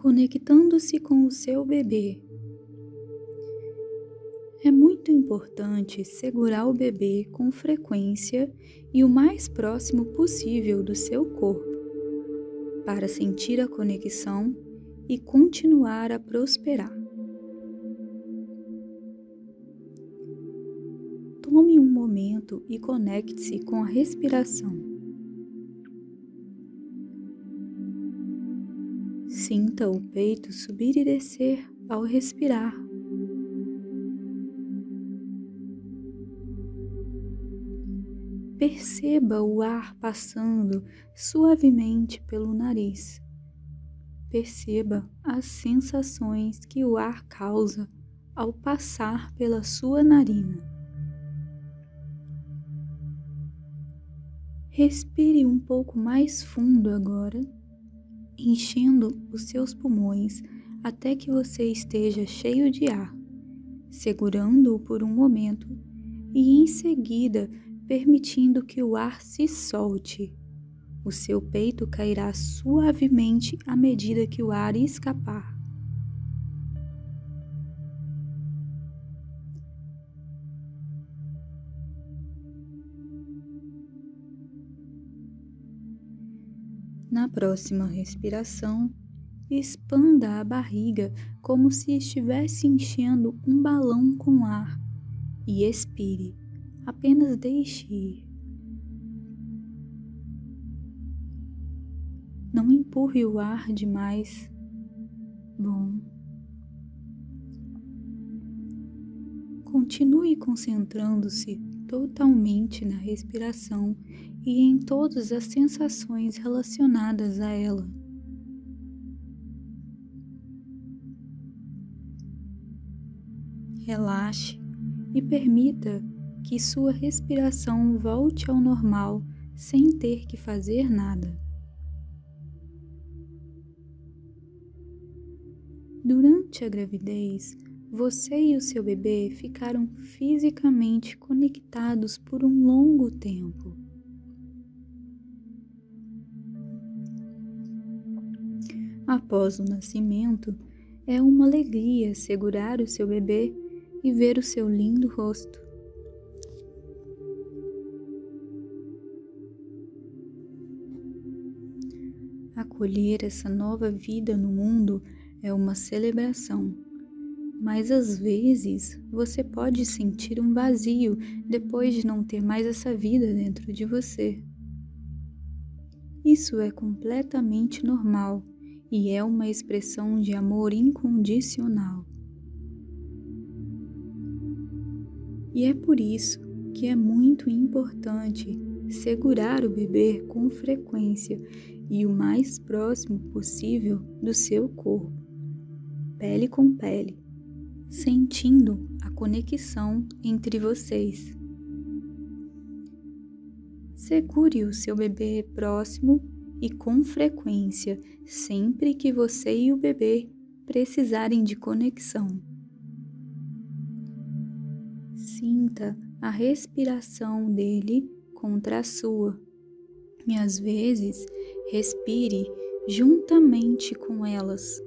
conectando-se com o seu bebê. É muito importante segurar o bebê com frequência e o mais próximo possível do seu corpo, para sentir a conexão e continuar a prosperar. Tome um momento e conecte-se com a respiração. Sinta o peito subir e descer ao respirar. Perceba o ar passando suavemente pelo nariz. Perceba as sensações que o ar causa ao passar pela sua narina. Respire um pouco mais fundo agora enchendo os seus pulmões até que você esteja cheio de ar, segurando-o por um momento e em seguida permitindo que o ar se solte. O seu peito cairá suavemente à medida que o ar escapar. Na próxima respiração, expanda a barriga como se estivesse enchendo um balão com ar e expire. Apenas deixe ir. Não empurre o ar demais. Bom. Continue concentrando-se totalmente na respiração e em todas as sensações relacionadas a ela. Relaxe e permita que sua respiração volte ao normal sem ter que fazer nada. Durante a gravidez, você e o seu bebê ficaram fisicamente conectados por um longo tempo. Após o nascimento, é uma alegria segurar o seu bebê e ver o seu lindo rosto. Acolher essa nova vida no mundo é uma celebração mas às vezes você pode sentir um vazio depois de não ter mais essa vida dentro de você. Isso é completamente normal e é uma expressão de amor incondicional. E é por isso que é muito importante segurar o bebê com frequência e o mais próximo possível do seu corpo, pele com pele sentindo a conexão entre vocês. Segure o seu bebê próximo e com frequência sempre que você e o bebê precisarem de conexão. Sinta a respiração dele contra a sua e às vezes respire juntamente com elas.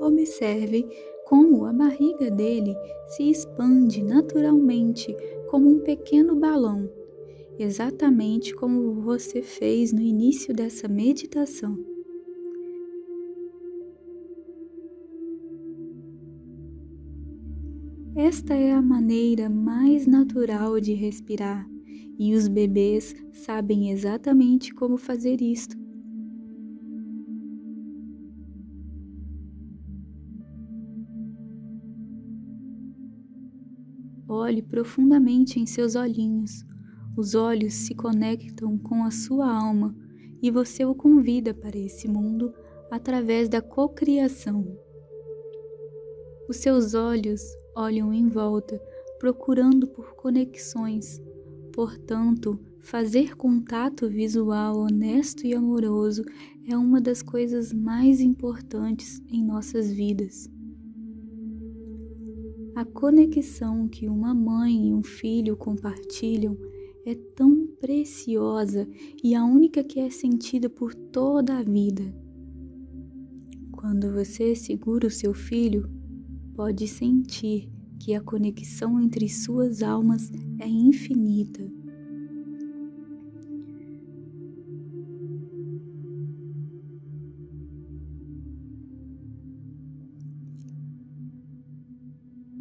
Observe como a barriga dele se expande naturalmente como um pequeno balão, exatamente como você fez no início dessa meditação. Esta é a maneira mais natural de respirar e os bebês sabem exatamente como fazer isto. Olhe profundamente em seus olhinhos. Os olhos se conectam com a sua alma e você o convida para esse mundo através da cocriação. Os seus olhos olham em volta, procurando por conexões. Portanto, fazer contato visual honesto e amoroso é uma das coisas mais importantes em nossas vidas. A conexão que uma mãe e um filho compartilham é tão preciosa e a única que é sentida por toda a vida. Quando você segura o seu filho, pode sentir que a conexão entre suas almas é infinita.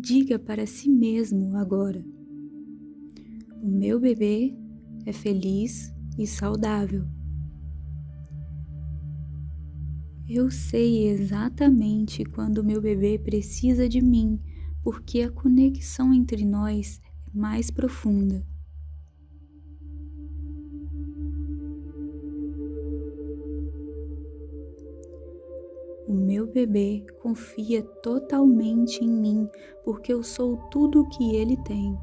Diga para si mesmo agora: O meu bebê é feliz e saudável. Eu sei exatamente quando meu bebê precisa de mim, porque a conexão entre nós é mais profunda. Meu bebê confia totalmente em mim, porque eu sou tudo o que ele tem.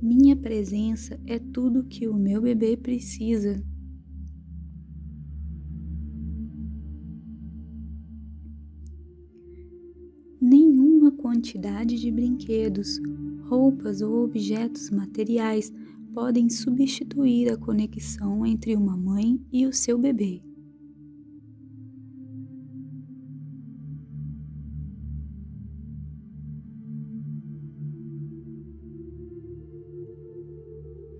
Minha presença é tudo que o meu bebê precisa. Nenhuma quantidade de brinquedos, roupas ou objetos materiais podem substituir a conexão entre uma mãe e o seu bebê.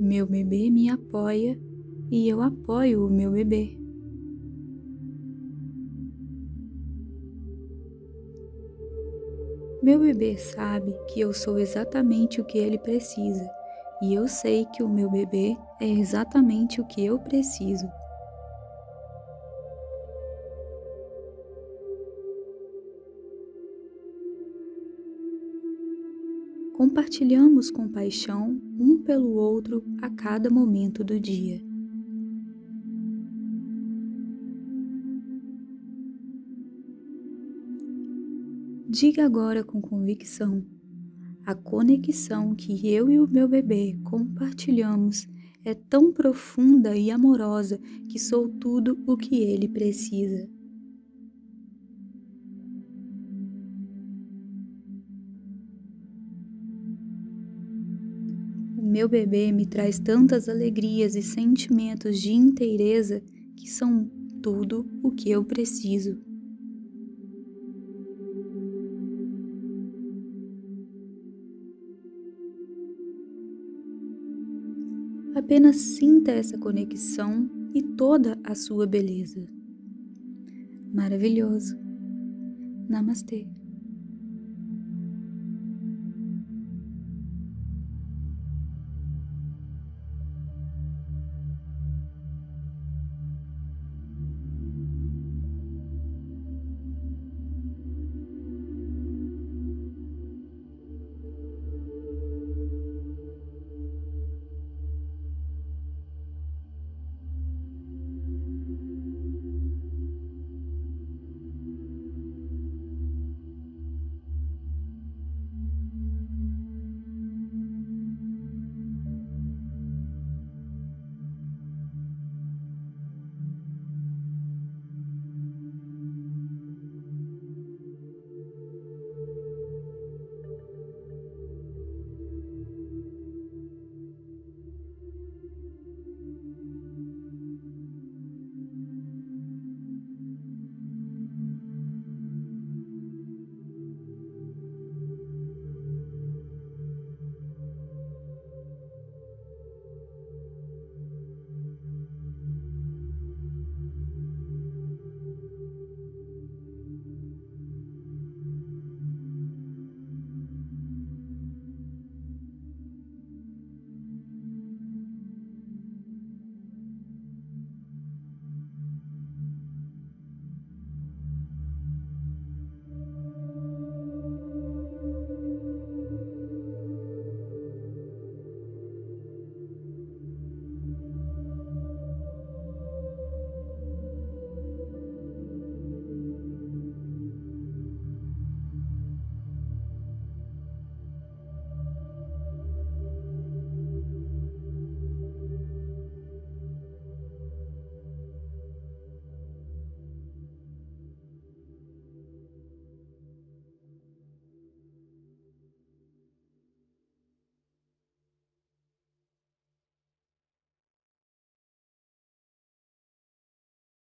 Meu bebê me apoia e eu apoio o meu bebê. Meu bebê sabe que eu sou exatamente o que ele precisa e eu sei que o meu bebê é exatamente o que eu preciso. compartilhamos compaixão um pelo outro a cada momento do dia. Diga agora com convicção: a conexão que eu e o meu bebê compartilhamos é tão profunda e amorosa que sou tudo o que ele precisa. meu bebê me traz tantas alegrias e sentimentos de inteireza que são tudo o que eu preciso. Apenas sinta essa conexão e toda a sua beleza. Maravilhoso. Namastê.